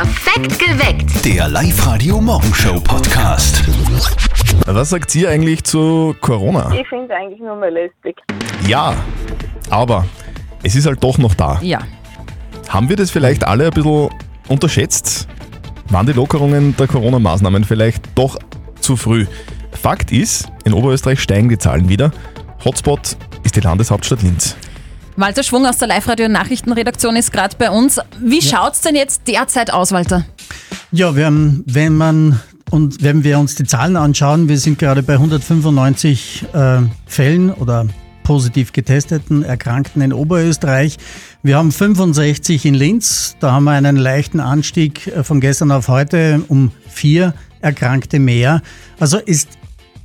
Perfekt geweckt. Der Live-Radio Morgenshow Podcast. Was sagt ihr eigentlich zu Corona? Ich finde es eigentlich nur mal lästig. Ja, aber es ist halt doch noch da. Ja. Haben wir das vielleicht alle ein bisschen unterschätzt? Waren die Lockerungen der Corona-Maßnahmen vielleicht doch zu früh? Fakt ist, in Oberösterreich steigen die Zahlen wieder. Hotspot ist die Landeshauptstadt Linz. Walter Schwung aus der Live-Radio-Nachrichtenredaktion ist gerade bei uns. Wie schaut's denn jetzt derzeit aus, Walter? Ja, wir haben, wenn man und wenn wir uns die Zahlen anschauen, wir sind gerade bei 195 äh, Fällen oder positiv getesteten Erkrankten in Oberösterreich. Wir haben 65 in Linz. Da haben wir einen leichten Anstieg äh, von gestern auf heute um vier Erkrankte mehr. Also ist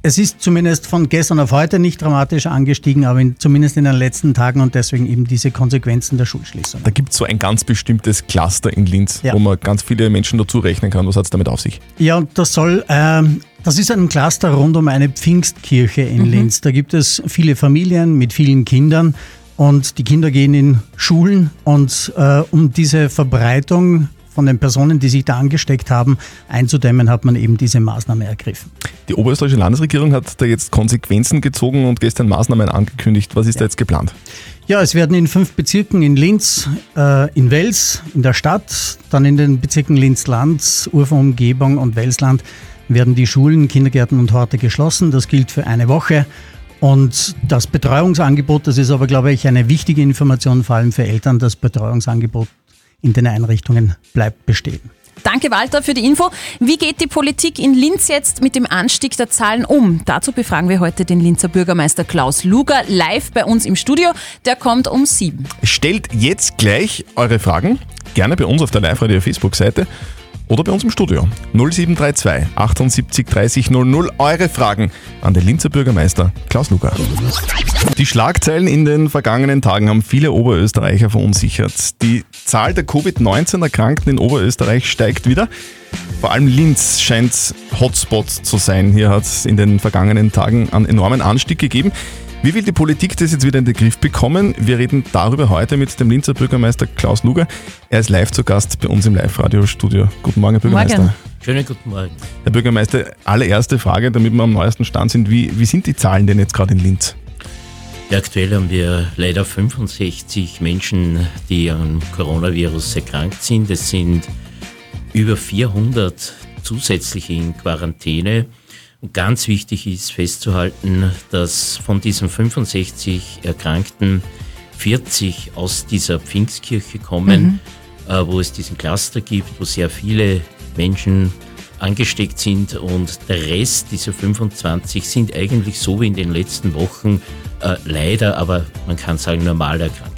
es ist zumindest von gestern auf heute nicht dramatisch angestiegen, aber in, zumindest in den letzten Tagen und deswegen eben diese Konsequenzen der Schulschließung. Da gibt es so ein ganz bestimmtes Cluster in Linz, Ja. wo man ganz viele Menschen dazu rechnen kann. Was hat es damit auf sich? Ja, und das soll, ähm, das ist ein Cluster rund um eine Pfingstkirche in Linz. Da gibt es viele Familien mit vielen Kindern und die Kinder gehen in Schulen und äh, um diese Verbreitung von den Personen, die sich da angesteckt haben, einzudämmen, hat man eben diese Maßnahme ergriffen. Die oberösterreichische Landesregierung hat da jetzt Konsequenzen gezogen und gestern Maßnahmen angekündigt. Was ist da jetzt geplant? Ja, es werden in fünf Bezirken in Linz, äh, in Wels, in der Stadt, dann in den Bezirken Linz-Land, Uferumgebung und Welsland werden die Schulen, Kindergärten und Horte geschlossen. Das gilt für eine Woche. Und das Betreuungsangebot, das ist aber, glaube ich, eine wichtige Information, vor allem für Eltern, das Betreuungsangebot in den Einrichtungen bleibt bestehen. Danke, Walter, für die Info. Wie geht die Politik in Linz jetzt mit dem Anstieg der Zahlen um? Dazu befragen wir heute den Linzer Bürgermeister Klaus Luger live bei uns im Studio. Der kommt um sieben. Stellt jetzt gleich eure Fragen, gerne bei uns auf der Live-Radio Facebook-Seite oder bei uns im Studio. 0732 78 30 00. Eure Fragen an den Linzer Bürgermeister Klaus Luger. Die Schlagzeilen in den vergangenen Tagen haben viele Oberösterreicher verunsichert. Die Zahl der Covid-19-Erkrankten in Oberösterreich steigt wieder. Vor allem Linz scheint Hotspot zu sein. Hier hat es in den vergangenen Tagen einen enormen Anstieg gegeben. Wie will die Politik das jetzt wieder in den Griff bekommen? Wir reden darüber heute mit dem Linzer Bürgermeister Klaus Luger. Er ist live zu Gast bei uns im Live-Radio-Studio. Guten Morgen, Herr Bürgermeister. Morgen. Schönen guten Morgen. Herr Bürgermeister, allererste Frage, damit wir am neuesten Stand sind. Wie, wie sind die Zahlen denn jetzt gerade in Linz? Ja, aktuell haben wir leider 65 Menschen, die am Coronavirus erkrankt sind. Es sind über 400 zusätzliche in Quarantäne. Ganz wichtig ist festzuhalten, dass von diesen 65 Erkrankten 40 aus dieser Pfingstkirche kommen, äh, wo es diesen Cluster gibt, wo sehr viele Menschen angesteckt sind und der Rest, diese 25, sind eigentlich so wie in den letzten Wochen äh, leider, aber man kann sagen normal erkrankt.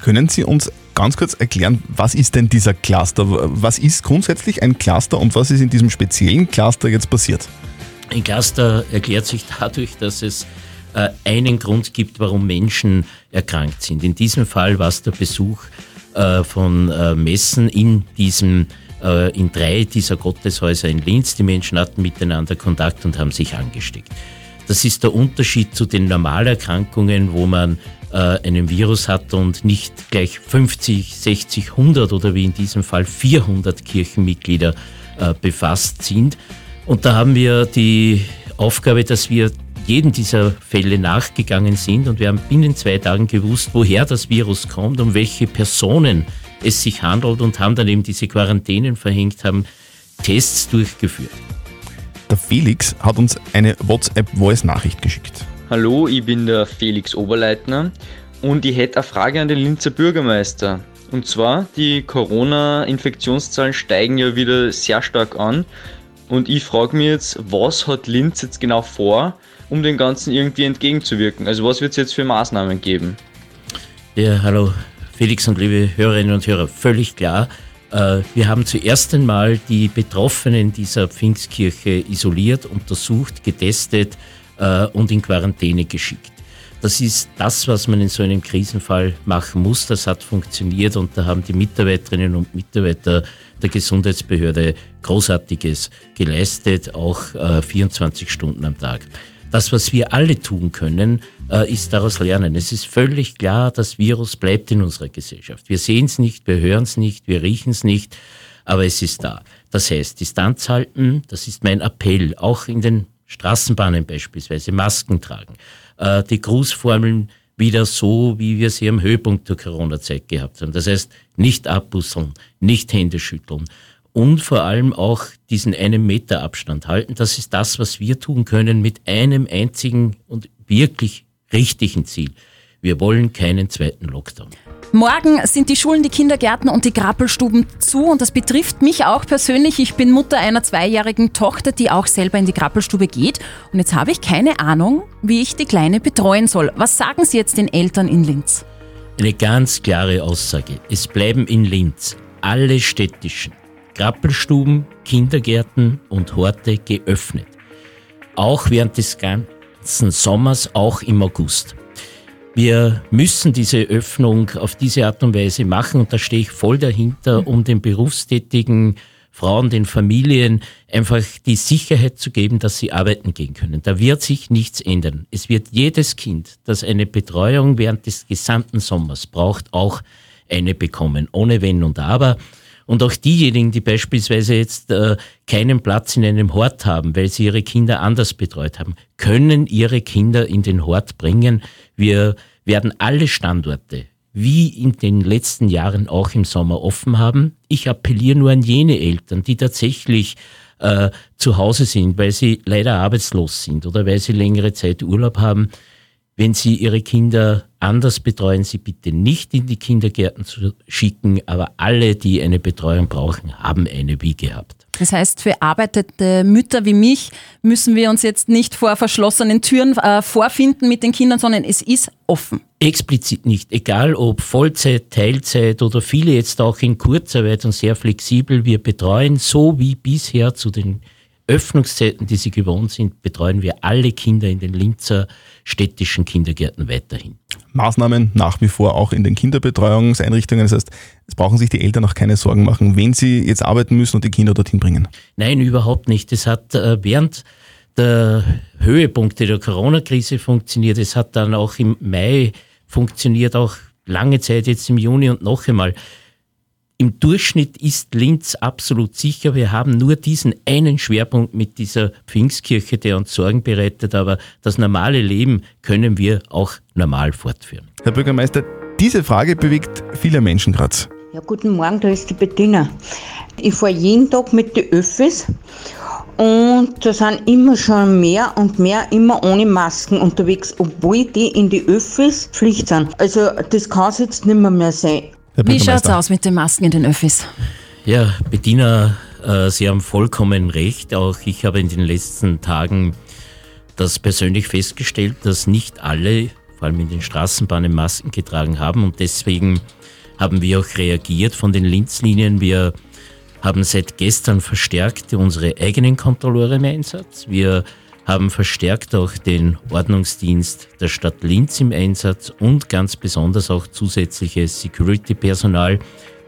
Können Sie uns ganz kurz erklären, was ist denn dieser Cluster? Was ist grundsätzlich ein Cluster und was ist in diesem speziellen Cluster jetzt passiert? Ein Cluster erklärt sich dadurch, dass es äh, einen Grund gibt, warum Menschen erkrankt sind. In diesem Fall war es der Besuch äh, von äh, Messen in diesem äh, in drei dieser Gotteshäuser in Linz. Die Menschen hatten miteinander Kontakt und haben sich angesteckt. Das ist der Unterschied zu den Normalerkrankungen, wo man äh, einen Virus hat und nicht gleich 50, 60, 100 oder wie in diesem Fall 400 Kirchenmitglieder äh, befasst sind. Und da haben wir die Aufgabe, dass wir jedem dieser Fälle nachgegangen sind und wir haben binnen zwei Tagen gewusst, woher das Virus kommt, um welche Personen es sich handelt und haben dann eben diese Quarantänen verhängt, haben Tests durchgeführt. Der Felix hat uns eine WhatsApp-Voice-Nachricht geschickt. Hallo, ich bin der Felix Oberleitner und ich hätte eine Frage an den Linzer Bürgermeister. Und zwar, die Corona-Infektionszahlen steigen ja wieder sehr stark an. Und ich frage mich jetzt, was hat Linz jetzt genau vor, um dem Ganzen irgendwie entgegenzuwirken? Also was wird es jetzt für Maßnahmen geben? Ja, hallo Felix und liebe Hörerinnen und Hörer, völlig klar. äh, Wir haben zuerst einmal die Betroffenen dieser Pfingstkirche isoliert, untersucht, getestet äh, und in Quarantäne geschickt. Das ist das, was man in so einem Krisenfall machen muss. Das hat funktioniert und da haben die Mitarbeiterinnen und Mitarbeiter der Gesundheitsbehörde Großartiges geleistet, auch äh, 24 Stunden am Tag. Das, was wir alle tun können, äh, ist daraus lernen. Es ist völlig klar, das Virus bleibt in unserer Gesellschaft. Wir sehen es nicht, wir hören es nicht, wir riechen es nicht, aber es ist da. Das heißt, Distanz halten, das ist mein Appell, auch in den Straßenbahnen beispielsweise, Masken tragen, äh, die Grußformeln wieder so, wie wir sie am Höhepunkt der Corona-Zeit gehabt haben. Das heißt, nicht abbusseln, nicht Hände schütteln und vor allem auch diesen einen Meter Abstand halten. Das ist das, was wir tun können mit einem einzigen und wirklich richtigen Ziel. Wir wollen keinen zweiten Lockdown. Morgen sind die Schulen, die Kindergärten und die Krabbelstuben zu und das betrifft mich auch persönlich. Ich bin Mutter einer zweijährigen Tochter, die auch selber in die Krabbelstube geht und jetzt habe ich keine Ahnung, wie ich die Kleine betreuen soll. Was sagen Sie jetzt den Eltern in Linz? Eine ganz klare Aussage. Es bleiben in Linz alle städtischen Krabbelstuben, Kindergärten und Horte geöffnet. Auch während des ganzen Sommers, auch im August. Wir müssen diese Öffnung auf diese Art und Weise machen und da stehe ich voll dahinter, um den berufstätigen Frauen, den Familien einfach die Sicherheit zu geben, dass sie arbeiten gehen können. Da wird sich nichts ändern. Es wird jedes Kind, das eine Betreuung während des gesamten Sommers braucht, auch eine bekommen, ohne Wenn und Aber. Und auch diejenigen, die beispielsweise jetzt äh, keinen Platz in einem Hort haben, weil sie ihre Kinder anders betreut haben, können ihre Kinder in den Hort bringen. Wir werden alle Standorte wie in den letzten Jahren auch im Sommer offen haben. Ich appelliere nur an jene Eltern, die tatsächlich äh, zu Hause sind, weil sie leider arbeitslos sind oder weil sie längere Zeit Urlaub haben. Wenn Sie Ihre Kinder anders betreuen, Sie bitte nicht in die Kindergärten zu schicken, aber alle, die eine Betreuung brauchen, haben eine wie gehabt. Das heißt, für arbeitende Mütter wie mich müssen wir uns jetzt nicht vor verschlossenen Türen äh, vorfinden mit den Kindern, sondern es ist offen. Explizit nicht, egal ob Vollzeit, Teilzeit oder viele jetzt auch in Kurzarbeit und sehr flexibel. Wir betreuen so wie bisher zu den Öffnungszeiten, die sie gewohnt sind, betreuen wir alle Kinder in den Linzer städtischen Kindergärten weiterhin. Maßnahmen nach wie vor auch in den Kinderbetreuungseinrichtungen. Das heißt, es brauchen sich die Eltern auch keine Sorgen machen, wenn sie jetzt arbeiten müssen und die Kinder dorthin bringen. Nein, überhaupt nicht. Es hat äh, während der Höhepunkte der Corona-Krise funktioniert. Es hat dann auch im Mai funktioniert, auch lange Zeit jetzt im Juni und noch einmal. Im Durchschnitt ist Linz absolut sicher. Wir haben nur diesen einen Schwerpunkt mit dieser Pfingstkirche, der uns Sorgen bereitet, aber das normale Leben können wir auch normal fortführen. Herr Bürgermeister, diese Frage bewegt viele Menschen gerade. Ja, guten Morgen, da ist die Bettina. Ich fahre jeden Tag mit den Öffis und da sind immer schon mehr und mehr immer ohne Masken unterwegs, obwohl die in die Öffis Pflicht sind. Also das kann es jetzt nicht mehr, mehr sein. Wie schaut es aus mit den Masken in den Öffis? Ja, Bettina, äh, Sie haben vollkommen recht. Auch ich habe in den letzten Tagen das persönlich festgestellt, dass nicht alle, vor allem in den Straßenbahnen, Masken getragen haben. Und deswegen haben wir auch reagiert von den Linzlinien. Wir haben seit gestern verstärkt unsere eigenen Kontrolleure im Einsatz. Wir haben verstärkt auch den Ordnungsdienst der Stadt Linz im Einsatz und ganz besonders auch zusätzliches Security-Personal,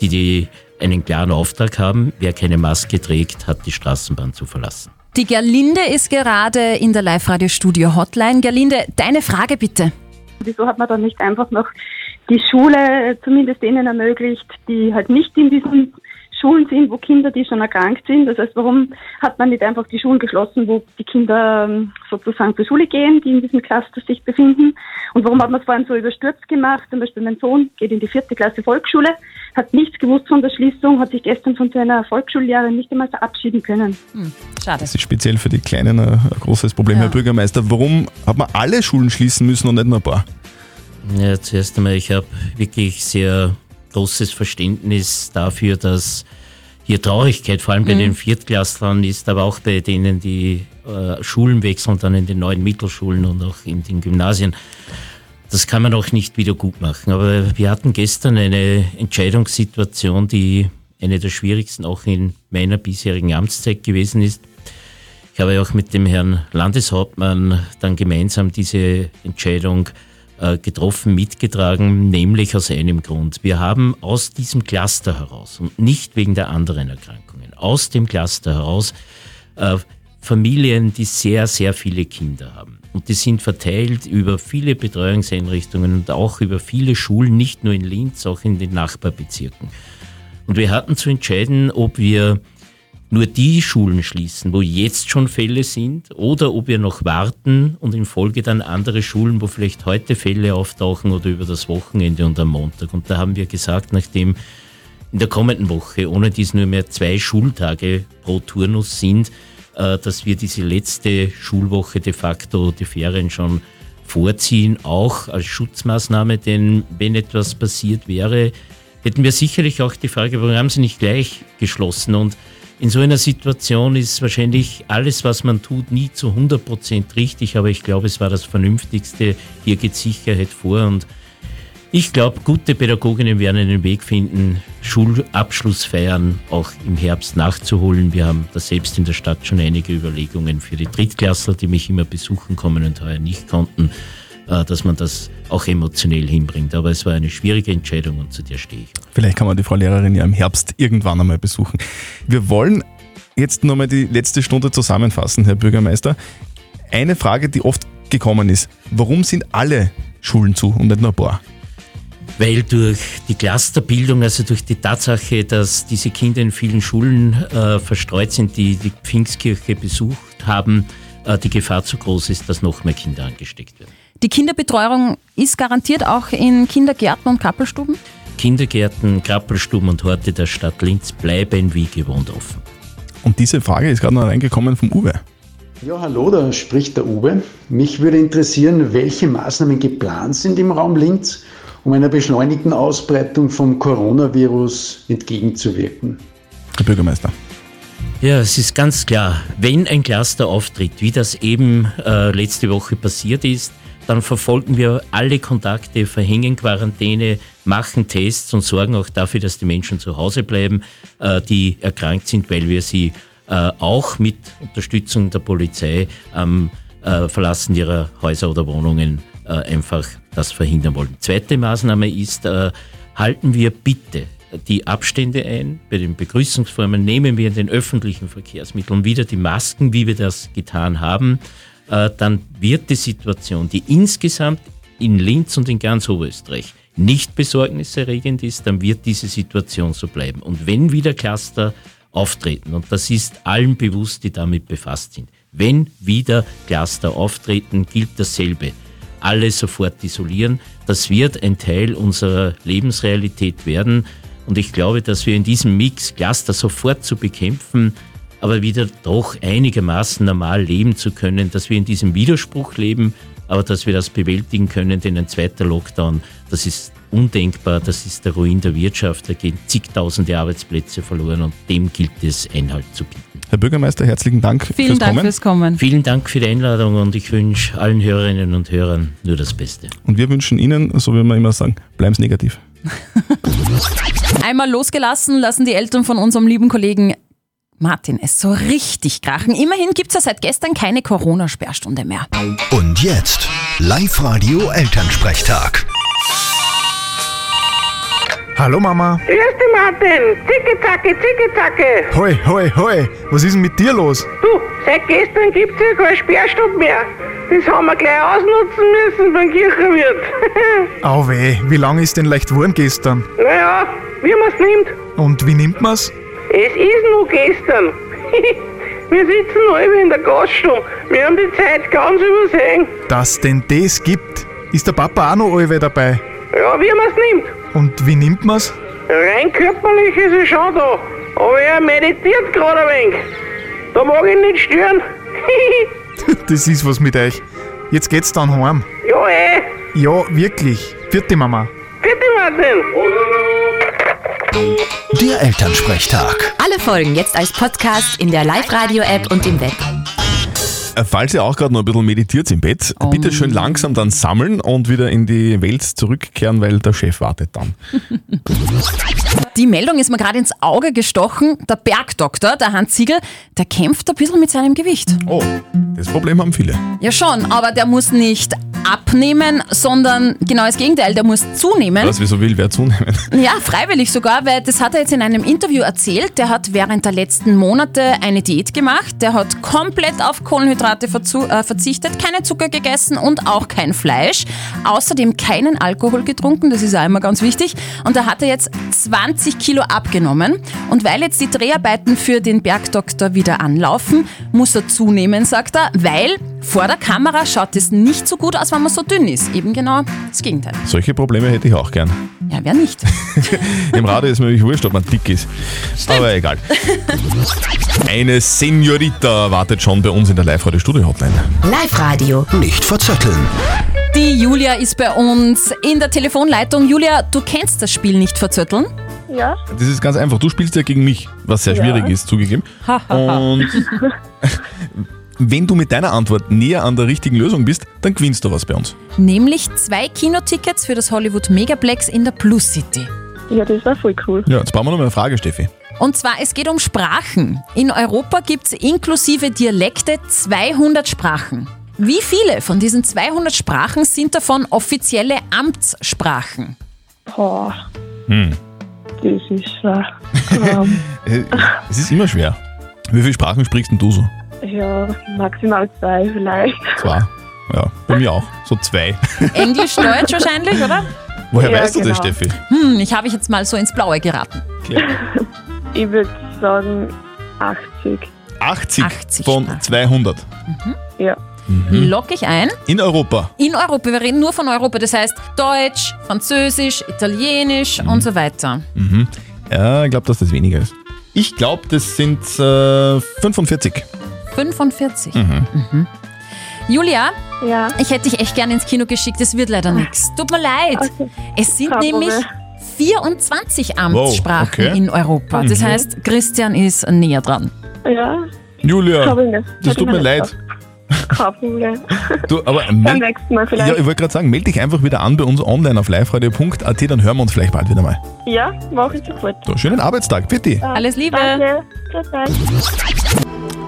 die, die einen klaren Auftrag haben. Wer keine Maske trägt, hat die Straßenbahn zu verlassen. Die Gerlinde ist gerade in der Live-Radio-Studio-Hotline. Gerlinde, deine Frage bitte. Wieso hat man dann nicht einfach noch die Schule zumindest denen ermöglicht, die halt nicht in diesem Schulen sind, wo Kinder, die schon erkrankt sind. Das heißt, warum hat man nicht einfach die Schulen geschlossen, wo die Kinder ähm, sozusagen zur Schule gehen, die in diesem Cluster sich befinden? Und warum hat man es vor allem so überstürzt gemacht? Zum Beispiel mein Sohn geht in die vierte Klasse Volksschule, hat nichts gewusst von der Schließung, hat sich gestern von seiner Volksschullehrerin nicht einmal verabschieden können. Hm, schade. Das ist speziell für die Kleinen ein großes Problem, ja. Herr Bürgermeister. Warum hat man alle Schulen schließen müssen und nicht nur ein paar? Ja, zuerst einmal, ich habe wirklich sehr großes Verständnis dafür, dass hier Traurigkeit vor allem bei mhm. den Viertklasslern ist, aber auch bei denen, die äh, Schulen wechseln, dann in den neuen Mittelschulen und auch in den Gymnasien. Das kann man auch nicht wieder gut machen. Aber wir hatten gestern eine Entscheidungssituation, die eine der schwierigsten auch in meiner bisherigen Amtszeit gewesen ist. Ich habe auch mit dem Herrn Landeshauptmann dann gemeinsam diese Entscheidung äh, getroffen, mitgetragen, nämlich aus einem Grund. Wir haben aus diesem Cluster heraus und nicht wegen der anderen Erkrankungen, aus dem Cluster heraus äh, Familien, die sehr, sehr viele Kinder haben. Und die sind verteilt über viele Betreuungseinrichtungen und auch über viele Schulen, nicht nur in Linz, auch in den Nachbarbezirken. Und wir hatten zu entscheiden, ob wir nur die Schulen schließen, wo jetzt schon Fälle sind, oder ob wir noch warten und in Folge dann andere Schulen, wo vielleicht heute Fälle auftauchen oder über das Wochenende und am Montag. Und da haben wir gesagt, nachdem in der kommenden Woche ohne dies nur mehr zwei Schultage pro Turnus sind, äh, dass wir diese letzte Schulwoche de facto die Ferien schon vorziehen, auch als Schutzmaßnahme, denn wenn etwas passiert wäre, hätten wir sicherlich auch die Frage, warum haben Sie nicht gleich geschlossen? Und in so einer Situation ist wahrscheinlich alles, was man tut, nie zu 100 Prozent richtig, aber ich glaube, es war das Vernünftigste. Hier geht Sicherheit vor und ich glaube, gute Pädagoginnen werden einen Weg finden, Schulabschlussfeiern auch im Herbst nachzuholen. Wir haben da selbst in der Stadt schon einige Überlegungen für die Drittklässler, die mich immer besuchen kommen und heuer nicht konnten, dass man das auch emotionell hinbringt. Aber es war eine schwierige Entscheidung und zu der stehe ich. Vielleicht kann man die Frau Lehrerin ja im Herbst irgendwann einmal besuchen. Wir wollen jetzt nochmal die letzte Stunde zusammenfassen, Herr Bürgermeister. Eine Frage, die oft gekommen ist, warum sind alle Schulen zu und nicht nur ein paar? weil durch die Clusterbildung, also durch die Tatsache, dass diese Kinder in vielen Schulen äh, verstreut sind, die die Pfingstkirche besucht haben, äh, die Gefahr zu groß ist, dass noch mehr Kinder angesteckt werden. Die Kinderbetreuung ist garantiert auch in Kindergärten und Kappelstuben? Kindergärten, Krappelstuben und Horte der Stadt Linz bleiben wie gewohnt offen. Und diese Frage ist gerade noch reingekommen vom Uwe. Ja, hallo, da spricht der Uwe. Mich würde interessieren, welche Maßnahmen geplant sind im Raum Linz, um einer beschleunigten Ausbreitung vom Coronavirus entgegenzuwirken. Herr Bürgermeister. Ja, es ist ganz klar, wenn ein Cluster auftritt, wie das eben äh, letzte Woche passiert ist, dann verfolgen wir alle Kontakte, verhängen Quarantäne, machen Tests und sorgen auch dafür, dass die Menschen zu Hause bleiben, äh, die erkrankt sind, weil wir sie äh, auch mit Unterstützung der Polizei am äh, Verlassen ihrer Häuser oder Wohnungen einfach das verhindern wollen. Zweite Maßnahme ist, halten wir bitte die Abstände ein. Bei den Begrüßungsformen nehmen wir in den öffentlichen Verkehrsmitteln wieder die Masken, wie wir das getan haben. Äh, dann wird die Situation, die insgesamt in Linz und in ganz Oberösterreich nicht besorgniserregend ist, dann wird diese Situation so bleiben. Und wenn wieder Cluster auftreten, und das ist allen bewusst, die damit befasst sind, wenn wieder Cluster auftreten, gilt dasselbe alle sofort isolieren. Das wird ein Teil unserer Lebensrealität werden. Und ich glaube, dass wir in diesem Mix Cluster sofort zu bekämpfen, aber wieder doch einigermaßen normal leben zu können, dass wir in diesem Widerspruch leben, aber dass wir das bewältigen können, denn ein zweiter Lockdown, das ist undenkbar, das ist der Ruin der Wirtschaft, da gehen zigtausende Arbeitsplätze verloren und dem gilt es Einhalt zu bieten. Herr Bürgermeister, herzlichen Dank Vielen fürs Dank Kommen. fürs Kommen. Vielen Dank für die Einladung und ich wünsche allen Hörerinnen und Hörern nur das Beste. Und wir wünschen Ihnen, so wie wir immer sagen, bleiben Sie negativ. Einmal losgelassen lassen die Eltern von unserem lieben Kollegen Martin es so richtig krachen. Immerhin gibt es ja seit gestern keine Corona-Sperrstunde mehr. Und jetzt, Live-Radio Elternsprechtag. Hallo Mama. Grüß dich Martin. Zicke-Zacke, Zicke-Zacke. Hoi, hoi, hoi. Was ist denn mit dir los? Du, seit gestern gibt es ja keine Sperrstunde mehr. Das haben wir gleich ausnutzen müssen beim Kirchenwirt. Au weh, wie lange ist denn leicht geworden gestern? Naja, wie man es nimmt. Und wie nimmt man's? Es ist nur gestern. wir sitzen halb in der Gaststube. Wir haben die Zeit ganz übersehen. Dass denn das gibt? Ist der Papa auch noch allweil dabei? Ja, wie man es nimmt. Und wie nimmt man's? Rein körperlich ist er schon da. Aber er meditiert gerade ein wenig. Da mag ich nicht stören. das ist was mit euch. Jetzt geht's dann heim. Ja, eh. Ja, wirklich. Vierte Mama. Vierte Martin. Der Elternsprechtag. Alle Folgen jetzt als Podcast in der Live-Radio-App und im Web. Äh, falls ihr auch gerade noch ein bisschen meditiert im Bett, um. bitte schön langsam dann sammeln und wieder in die Welt zurückkehren, weil der Chef wartet dann. Die Meldung ist mir gerade ins Auge gestochen. Der Bergdoktor, der Hans Ziegel, der kämpft ein bisschen mit seinem Gewicht. Oh, das Problem haben viele. Ja schon, aber der muss nicht abnehmen, sondern genau das Gegenteil, der muss zunehmen. Was, wieso will wer zunehmen? Ja, freiwillig sogar, weil das hat er jetzt in einem Interview erzählt. Der hat während der letzten Monate eine Diät gemacht. Der hat komplett auf Kohlenhydrate äh, verzichtet, keine Zucker gegessen und auch kein Fleisch. Außerdem keinen Alkohol getrunken, das ist auch immer ganz wichtig. Und da hat er jetzt 20 Kilo abgenommen. Und weil jetzt die Dreharbeiten für den Bergdoktor wieder anlaufen, muss er zunehmen, sagt er, weil vor der Kamera schaut es nicht so gut aus, wenn man so dünn ist. Eben genau das Gegenteil. Solche Probleme hätte ich auch gern. Ja, wer nicht? Im Radio ist mir wirklich wurscht, ob man dick ist. Aber egal. Eine Senorita wartet schon bei uns in der Live-Radio-Studio-Hotline. Live-Radio. Nicht verzetteln. Die Julia ist bei uns in der Telefonleitung. Julia, du kennst das Spiel nicht verzötteln? Ja. Das ist ganz einfach. Du spielst ja gegen mich, was sehr Ja. schwierig ist, zugegeben. Und wenn du mit deiner Antwort näher an der richtigen Lösung bist, dann gewinnst du was bei uns. Nämlich zwei Kinotickets für das Hollywood Megaplex in der Plus City. Ja, das war voll cool. Ja, jetzt brauchen wir noch mal eine Frage, Steffi. Und zwar, es geht um Sprachen. In Europa gibt es inklusive Dialekte 200 Sprachen. Wie viele von diesen 200 Sprachen sind davon offizielle Amtssprachen? Boah, Hm. das ist schwer. ähm, Äh, Es ist immer schwer. Wie viele Sprachen sprichst denn du so? Ja, maximal zwei vielleicht. Zwei. Ja, bei mir auch. So zwei. Englisch, Deutsch wahrscheinlich, oder? Woher Ja, weißt du das, genau. Steffi? Hm, ich habe ich jetzt mal so ins Blaue geraten. Ich würde sagen 80. 80, 80 von Sprachen. 200. Ja. Mhm. Lock ich ein. In Europa. In Europa, wir reden nur von Europa, das heißt Deutsch, Französisch, Italienisch und so weiter. Mhm. Ja, ich glaube, dass das weniger ist. Ich glaube, das sind äh, 45. 45. Mhm. Mhm. Julia, Ja. ich hätte dich echt gerne ins Kino geschickt, es wird leider nichts. Tut mir leid. Okay. Es sind Kein nämlich Problem. 24 Amtssprachen Wow, okay. in Europa. Das Mhm. heißt, Christian ist näher dran. Ja, Julia, das tut mir leid. Problem. Du, aber Beim nächsten Mal ja, vielleicht. ich wollte gerade sagen, melde dich einfach wieder an bei uns online auf liveradio.at, dann hören wir uns vielleicht bald wieder mal. Ja, mach ich sofort. So, schönen Arbeitstag, bitte. Alles Liebe. Danke.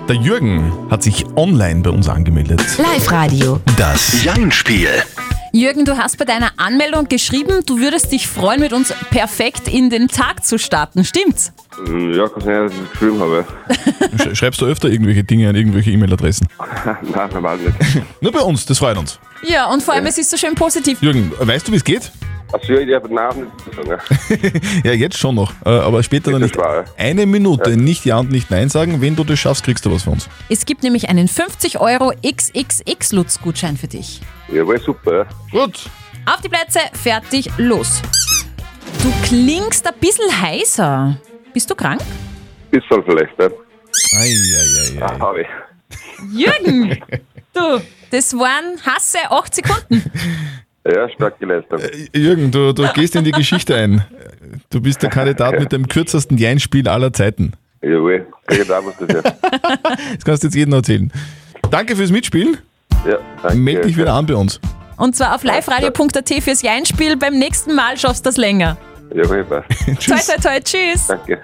Der Jürgen hat sich online bei uns angemeldet. Live-Radio. Das Jein-Spiel. Jürgen, du hast bei deiner Anmeldung geschrieben, du würdest dich freuen, mit uns perfekt in den Tag zu starten. Stimmt's? Hm, Ja, kann sein, dass ich das geschrieben habe. Sch- Schreibst du öfter irgendwelche Dinge an irgendwelche E-Mail-Adressen? Nein, normal nicht. Nur bei uns, das freut uns. Ja, und vor allem, es ist so schön positiv. Jürgen, weißt du, wie es geht? Also ja, ich habe den Namen nicht sagen. Ja, jetzt schon noch, äh, aber später dann nicht. Eine Minute, nicht Ja und nicht Nein sagen. Wenn du das schaffst, kriegst du was von uns. Es gibt nämlich einen 50 Euro XXX-Lutz-Gutschein für dich. Jawohl, super. Gut. Auf die Plätze, fertig, los. Du klingst ein bisschen heiser. Bist du krank? Bisschen vielleicht, ne? Eieiei. Ah, hab ich. Jürgen! du, das waren hasse 8 Sekunden. Ja, stark geleistet. Jürgen, du, du gehst in die Geschichte ein. Du bist der Kandidat mit dem kürzesten Jein-Spiel aller Zeiten. Jawohl, genau muss das ja. Das kannst du jetzt jedem erzählen. Danke fürs Mitspielen. Ja, danke. Meld dich wieder an bei uns. Und zwar auf liveradio.at fürs Jeinspiel. Beim nächsten Mal schaffst du das länger. Jawohl, passt. Toi, toi, toi, tschüss. Danke.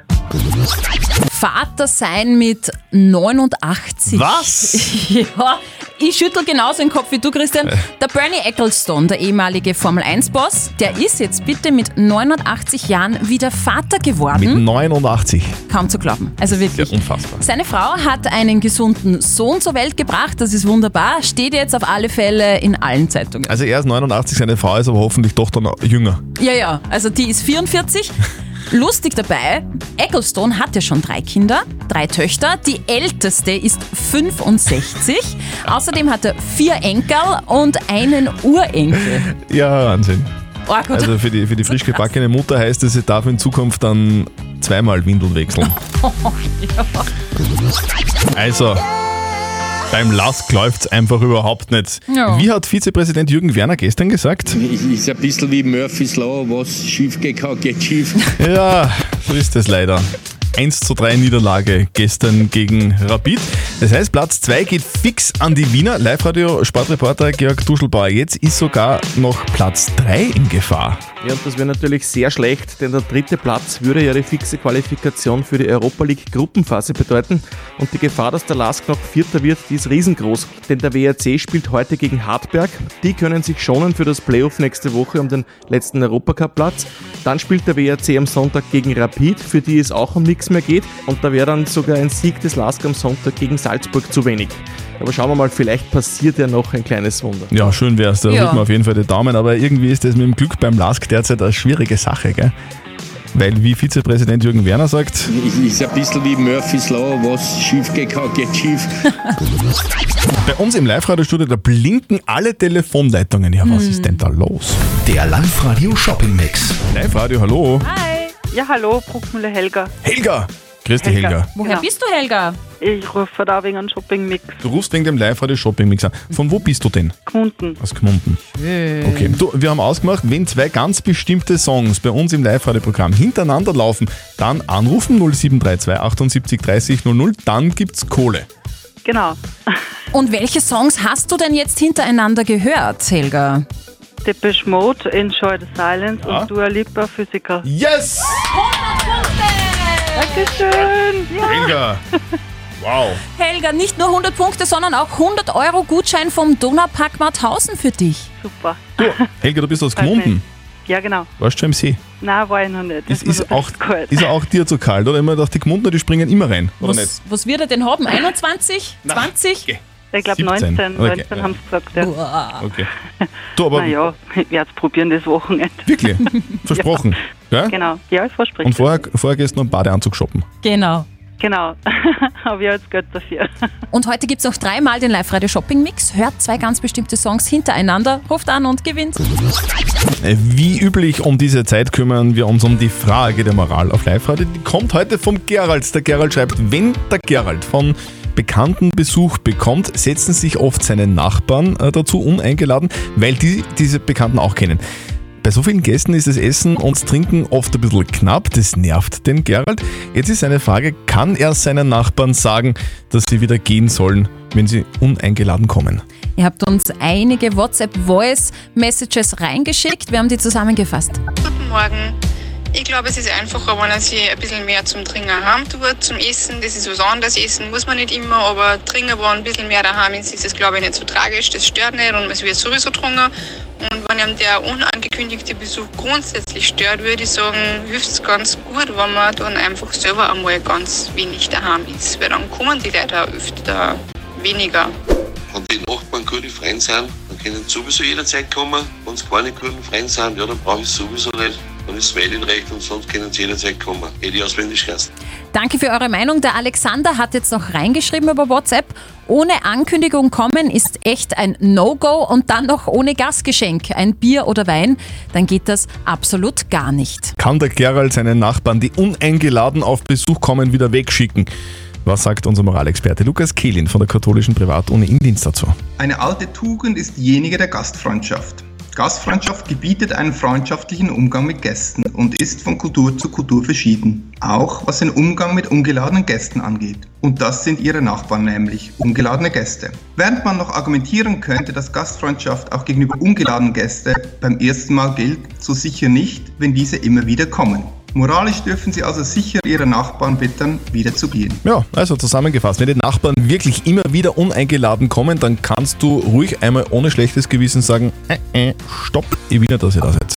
Vater sein mit 89. Was? ja, ich schüttel genauso den Kopf wie du, Christian. Der Bernie Ecclestone, der ehemalige Formel-1-Boss, der ist jetzt bitte mit 89 Jahren wieder Vater Mit geworden. 89. Kaum zu glauben. Also Ja, wirklich. unfassbar. Seine Frau hat einen gesunden Sohn zur Welt gebracht. Das ist wunderbar. Steht jetzt auf alle Fälle in allen Zeitungen. Also er ist 89, seine Frau ist aber hoffentlich doch dann jünger. Ja, ja, also die ist 44. Lustig dabei, Ecclestone hat ja schon drei Kinder, drei Töchter. Die älteste ist 65. Außerdem hat er vier Enkel und einen Urenkel. Ja, Wahnsinn. Oh. Also für die, für die frisch gebackene Mutter heißt es, sie darf in Zukunft dann zweimal Windeln wechseln. Also, beim Lask läuft es einfach überhaupt nicht. Ja. Wie hat Vizepräsident Jürgen Werner gestern gesagt? Ist ein bisschen wie Murphy's Law, was schief geht, geht schief. Ja, so ist es leider. 1 zu 3 Niederlage gestern gegen Rapid. Das heißt, Platz 2 geht fix an die Wiener. Live-Radio Sportreporter Georg Duschelbauer. Jetzt ist sogar noch Platz 3 in Gefahr. Ja, und das wäre natürlich sehr schlecht, denn der dritte Platz würde ja die fixe Qualifikation für die Europa League Gruppenphase bedeuten. Und die Gefahr, dass der Lask noch Vierter wird, die ist riesengroß. Denn der WRC spielt heute gegen Hartberg. Die können sich schonen für das Playoff nächste Woche um den letzten Europacup-Platz. Dann spielt der WRC am Sonntag gegen Rapid, für die es auch um nichts mehr geht. Und da wäre dann sogar ein Sieg des Lask am Sonntag gegen Salzburg zu wenig. Aber schauen wir mal, vielleicht passiert ja noch ein kleines Wunder. Ja, schön wär's. Da Ja. drücken wir auf jeden Fall die Daumen. Aber irgendwie ist das mit dem Glück beim Lask derzeit eine schwierige Sache, gell? Weil, wie Vizepräsident Jürgen Werner sagt, Ist ein bisschen wie Murphy's Law, was schief geht, geht schief. bei uns im Live-Radio-Studio, da blinken alle Telefonleitungen. Ja, was ist denn da los? Der Live-Radio Shopping Mix. Live-Radio, hallo. Hi. Ja, hallo, Bruckmüller Helga. Helga! Grüß dich, Helga. Woher bist du, Helga? Ich rufe da wegen einem Shopping-Mix. Du rufst wegen dem Live-Radio-Shopping-Mix an. Von wo bist du denn? Gmunden. Aus Gmunden. Okay, du, wir haben ausgemacht, wenn zwei ganz bestimmte Songs bei uns im Live-Radio-Programm hintereinander laufen, dann anrufen 0732 78 30 00, dann gibt's Kohle. Genau. Und welche Songs hast du denn jetzt hintereinander gehört, Helga? Depeche Mode, Enjoy the Silence und Dua Lipa, Physiker. Yes! Dankeschön. Ja. Helga! Wow. Helga, nicht nur 100 Punkte, sondern auch 100 Euro Gutschein vom Donaupark Mauthausen für dich. Super. Helga, du bist aus. Gmunden. Ja, genau. Warst du schon im See? Nein, war ich noch nicht. Ist, mir noch ist, auch, kalt. ist er auch dir zu kalt? Oder immer gedacht, die Gmundner, die springen immer rein, oder nicht? Was, was wird er denn haben? 21? 20? Ich glaube 17. 19. Okay, 19 ja. haben sie gesagt, ja. Okay. Du, aber Naja, ich werde es probieren das Wochenende. wirklich, versprochen. Ja? Genau. Ja, ich verspreche. Und vorher, vorher gehst du noch einen Badeanzug shoppen. Genau. Genau. Habe ich jetzt Geld dafür. Und heute gibt es noch dreimal den Live-Radio Shopping Mix. Hört zwei ganz bestimmte Songs hintereinander, ruft an und gewinnt. Äh, Wie üblich um diese Zeit kümmern wir uns um die Frage der Moral auf Live-Radio. Die kommt heute vom Gerald. Der Gerald schreibt, wenn der Gerald von Bekannten Besuch bekommt, setzen sich oft seine Nachbarn äh, dazu uneingeladen, weil die diese Bekannten auch kennen. Bei so vielen Gästen ist das Essen und das Trinken oft ein bisschen knapp, das nervt den Gerald. Jetzt ist seine Frage, kann er seinen Nachbarn sagen, dass sie wieder gehen sollen, wenn sie uneingeladen kommen? Ihr habt uns einige WhatsApp-Voice-Messages reingeschickt. Wir haben die zusammengefasst. Guten Morgen. Ich glaube, es ist einfacher, wenn sich ein bisschen mehr zum Trinken heim tut, zum Essen. Das ist was anderes. Essen muss man nicht immer, aber trinken, wo ein bisschen mehr daheim ist, ist das, glaube ich, nicht so tragisch. Das stört nicht und es wird sowieso getrunken. Und wenn ihm der unangekündigte Besuch grundsätzlich stört, würde ich sagen, hilft es ganz gut, wenn man dann einfach selber einmal ganz wenig daheim ist. Weil dann kommen die Leute auch öfter weniger. Wenn die Nachbarn gute Freunde sind, dann können sie sowieso jederzeit kommen. Wenn sie keine guten Freunde sind, ja, dann brauche ich es sowieso nicht. Dann ist ihnen recht und sonst können sie jederzeit kommen. Hätte ich auswendig geheißen. Danke für eure Meinung. Der Alexander hat jetzt noch reingeschrieben über WhatsApp. Ohne Ankündigung kommen ist echt ein No-Go und dann noch ohne Gastgeschenk, ein Bier oder Wein, dann geht das absolut gar nicht. Kann der Gerald seinen Nachbarn, die uneingeladen auf Besuch kommen, wieder wegschicken? Was sagt unser Moralexperte Lukas Kehlin von der katholischen Privatuni in Dienst dazu? Eine alte Tugend ist diejenige der Gastfreundschaft. Gastfreundschaft gebietet einen freundschaftlichen Umgang mit Gästen und ist von Kultur zu Kultur verschieden. Auch was den Umgang mit ungeladenen Gästen angeht. Und das sind ihre Nachbarn nämlich, ungeladene Gäste. Während man noch argumentieren könnte, dass Gastfreundschaft auch gegenüber ungeladenen Gästen beim ersten Mal gilt, so sicher nicht, wenn diese immer wieder kommen. Moralisch dürfen sie also sicher ihre Nachbarn bitten, wieder zu gehen. Ja, also zusammengefasst, wenn die Nachbarn wirklich immer wieder uneingeladen kommen, dann kannst du ruhig einmal ohne schlechtes Gewissen sagen, äh, äh, stopp, ich will nicht, dass ihr da seid.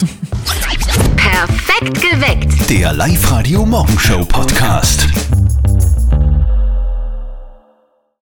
Perfekt geweckt. Der Live-Radio Morgenshow Podcast.